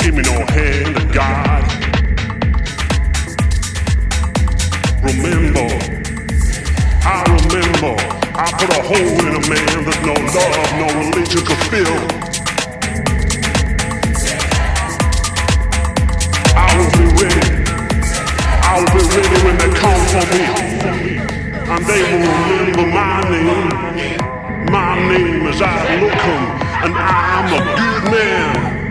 give me no hand of God. Remember, I remember, I put a hole in a man that no love, no religion could fill. I will be ready. I will be ready when they come for me. And they will remember my name. My name is Adam and I'm a good man.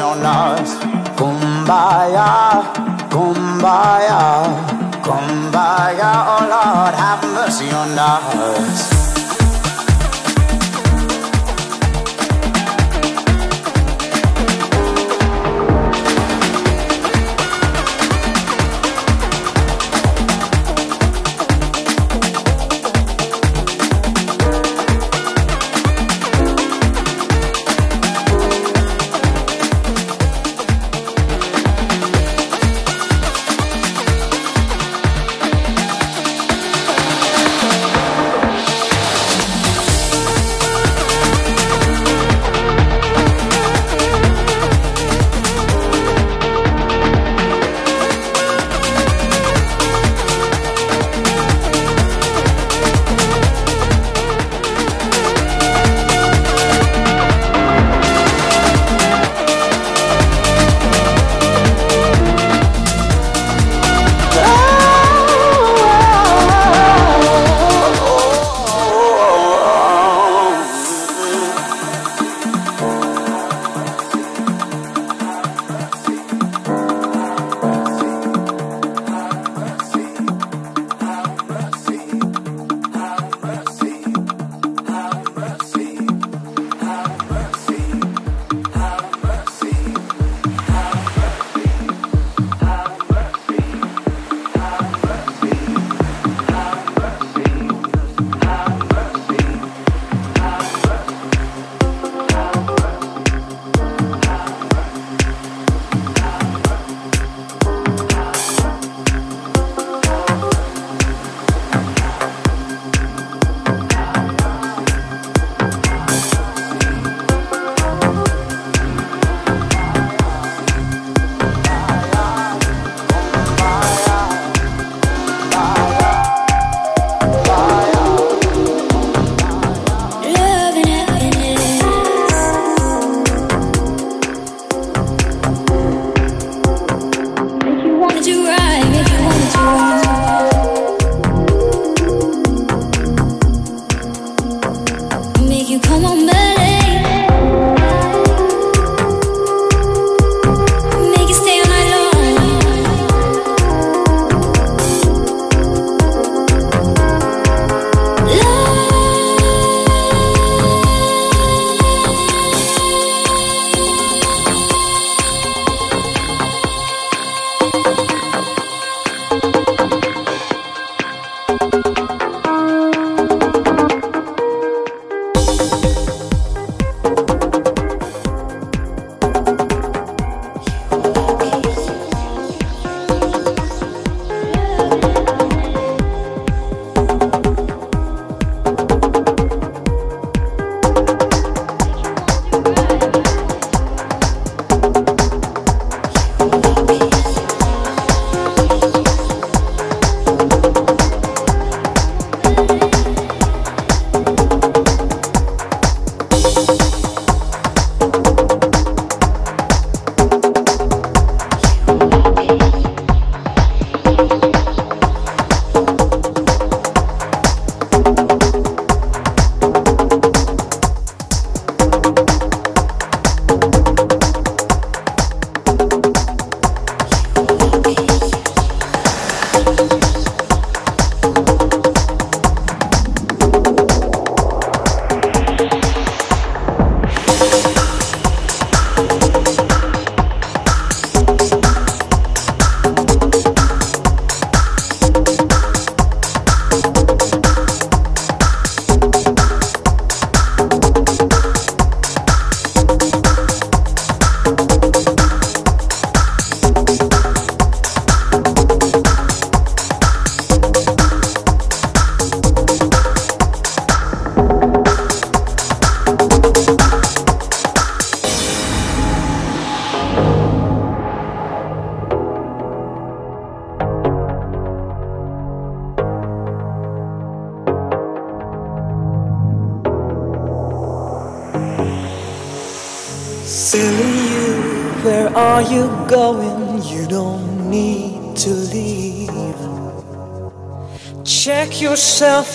on us Kumbaya, kumbaya, kumbaya, oh Lord, have mercy on us.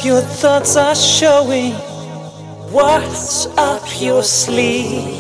Your thoughts are showing what's up your sleeve.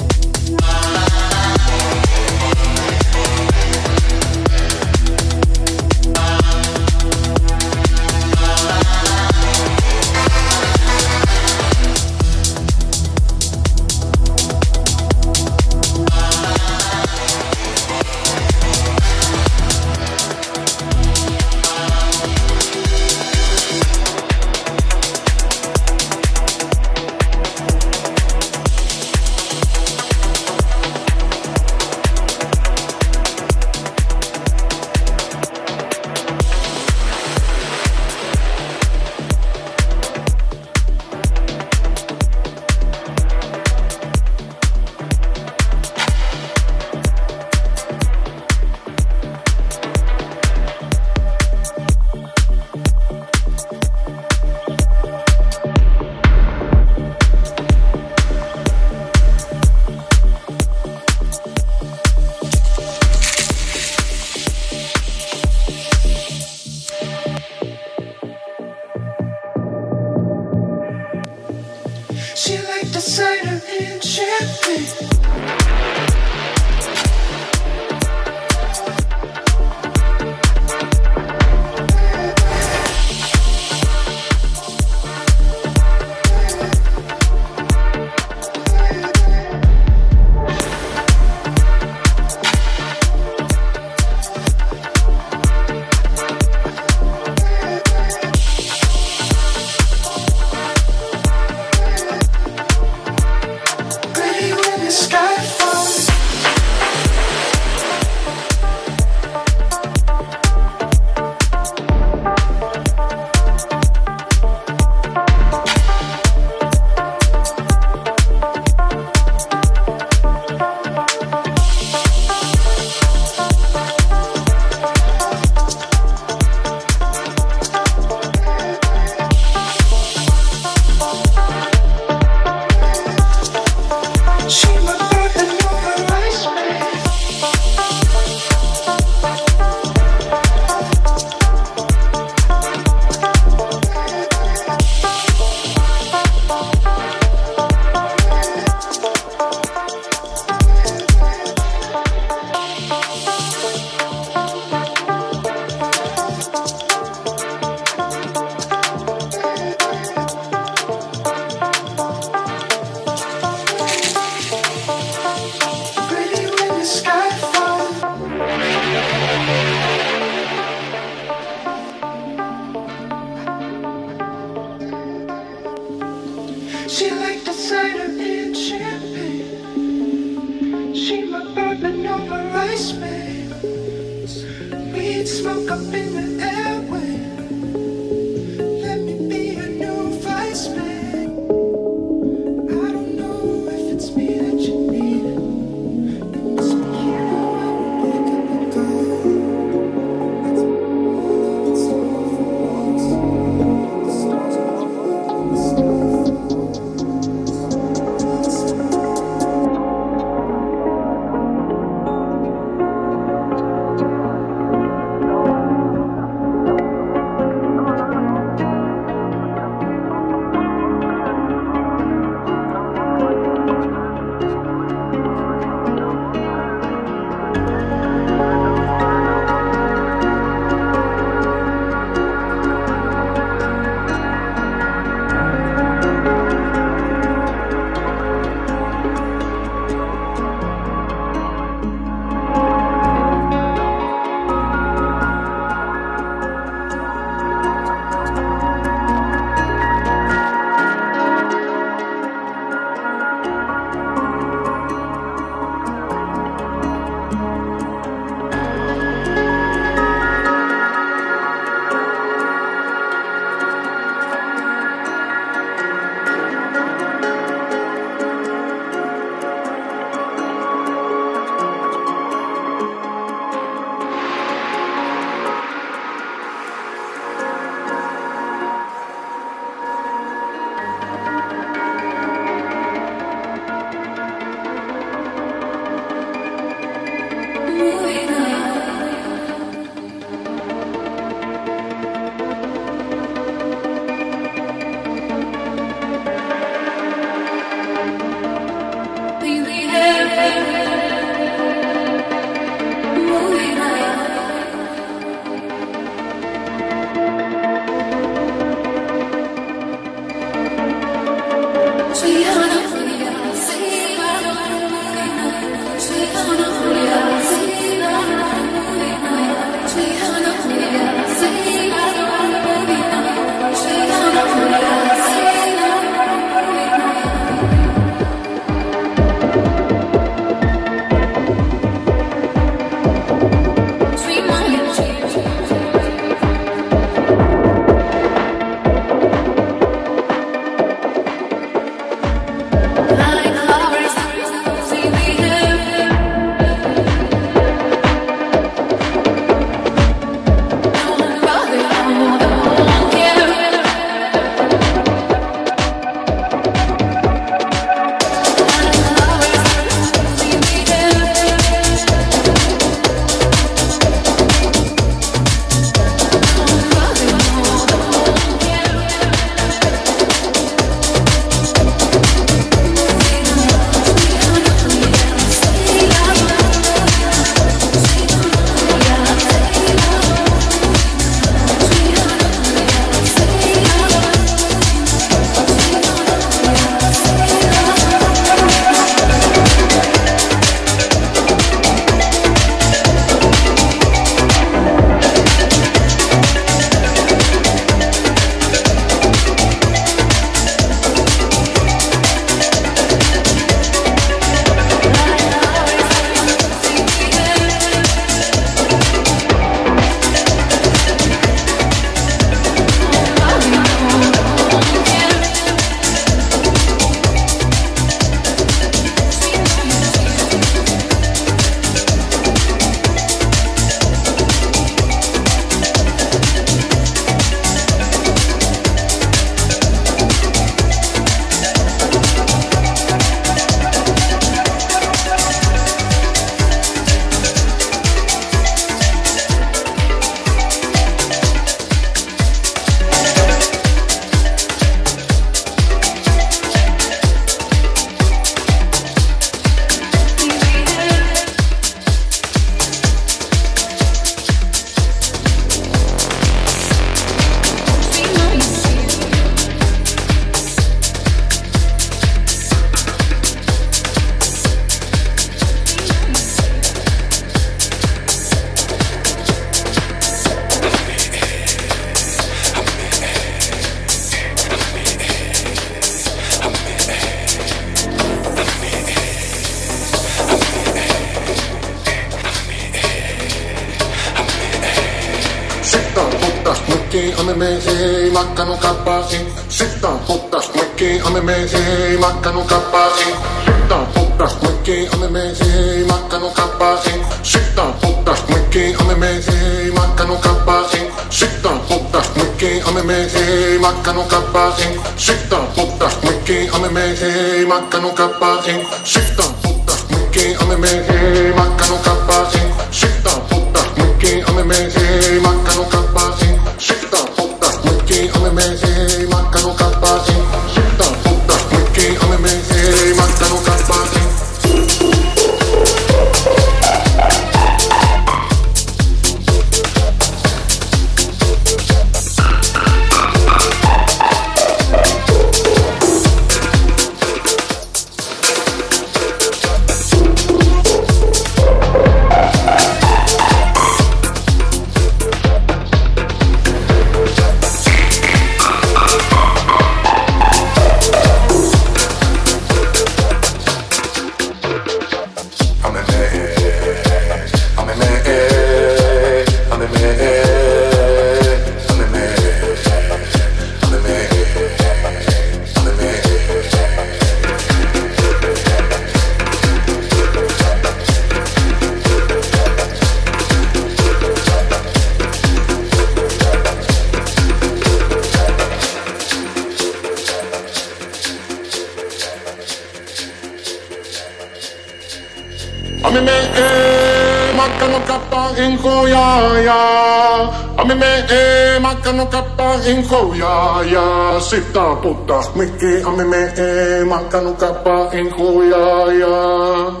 Suomi me ei makkanut no kappaa inkoja ja sitä putta. Mikki ammi me ei makkanut no kappaa inkoja ja...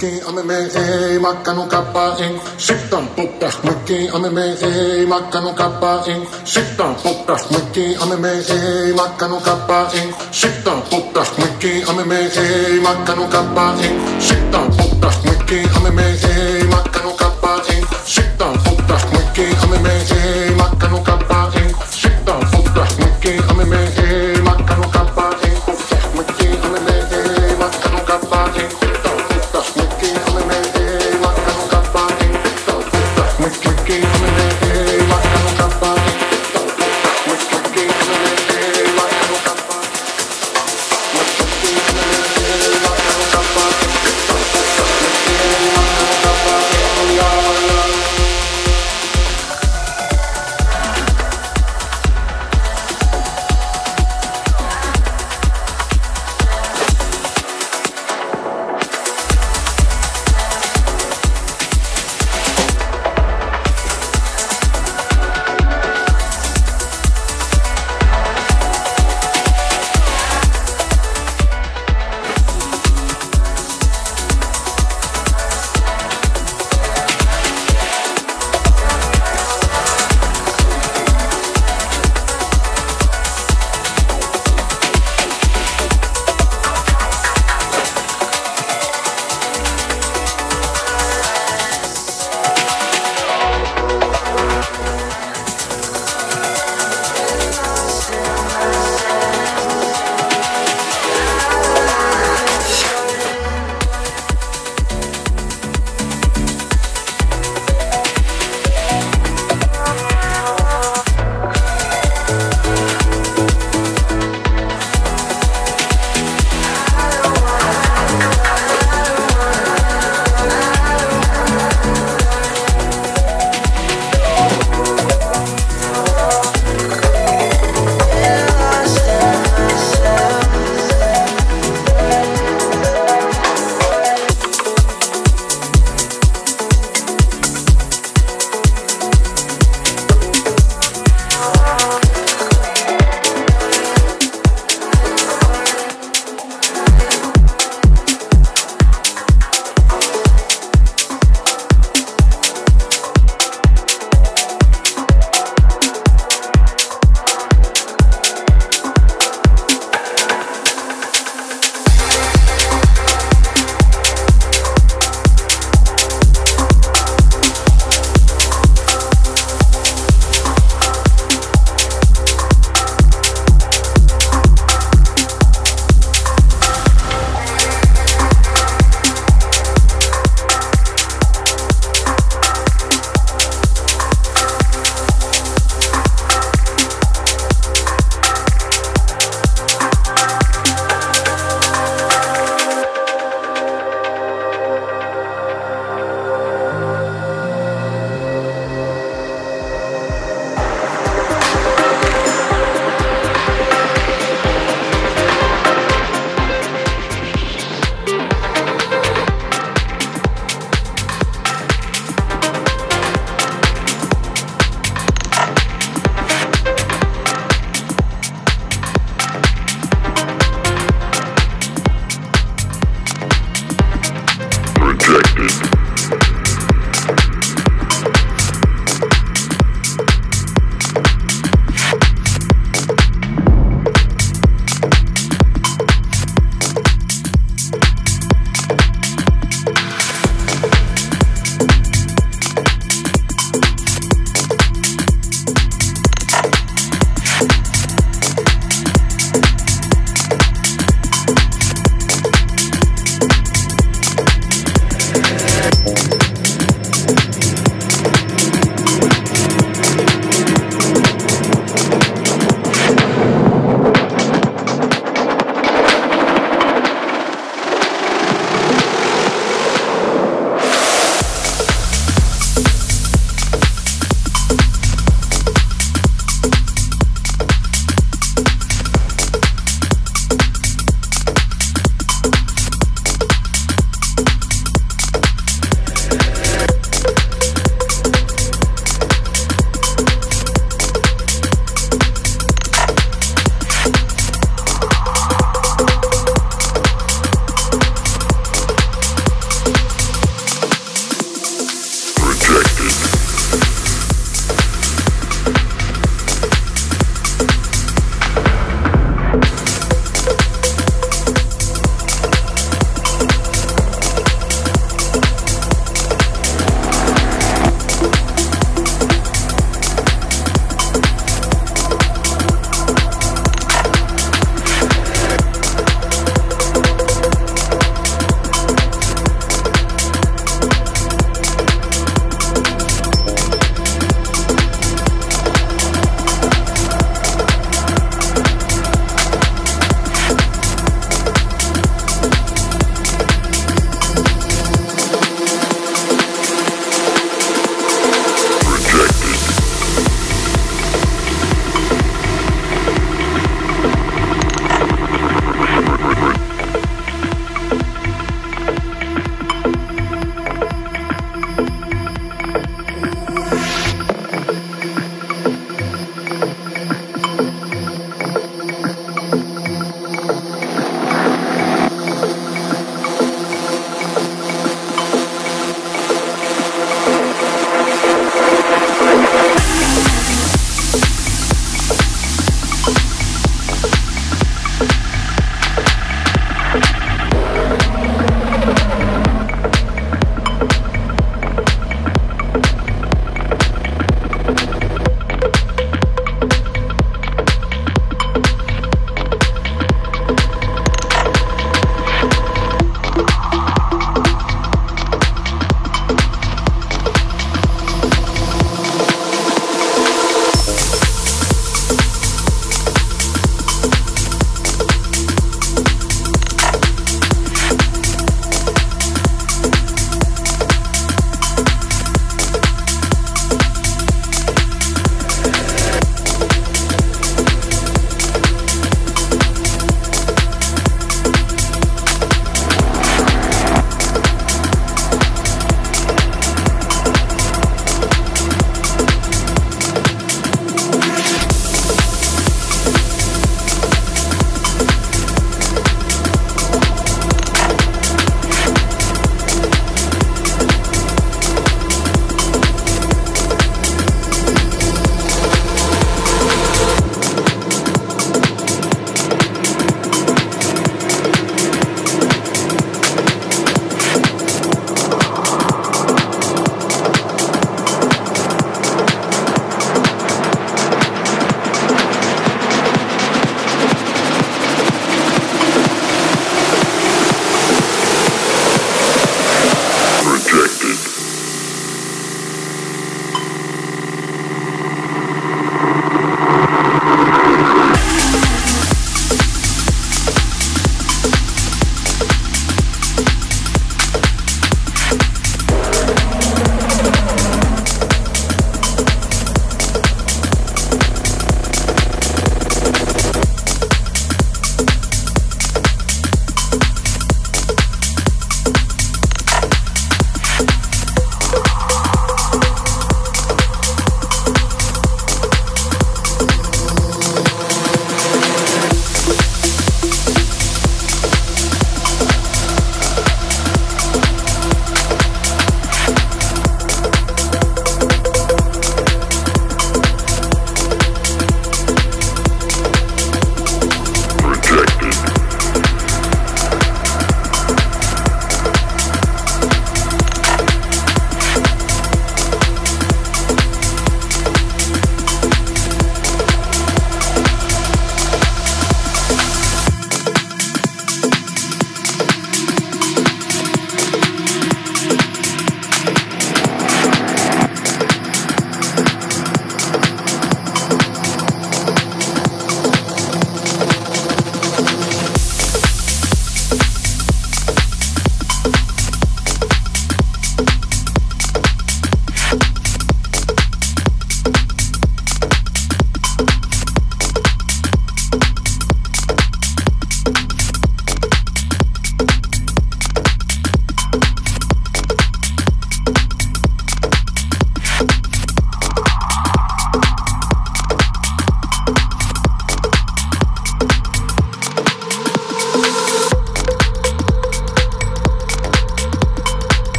looking on the man, eh, macano kappa in, shake down, pop that, looking on the man, eh, macano kappa in, shake down, pop that, looking on the man, eh, macano kappa in, shake down, pop that, looking on the man, eh, macano kappa in, shake down, pop that, looking on the man, eh, macano kappa in, shake down, pop that, looking on the man, eh, macano kappa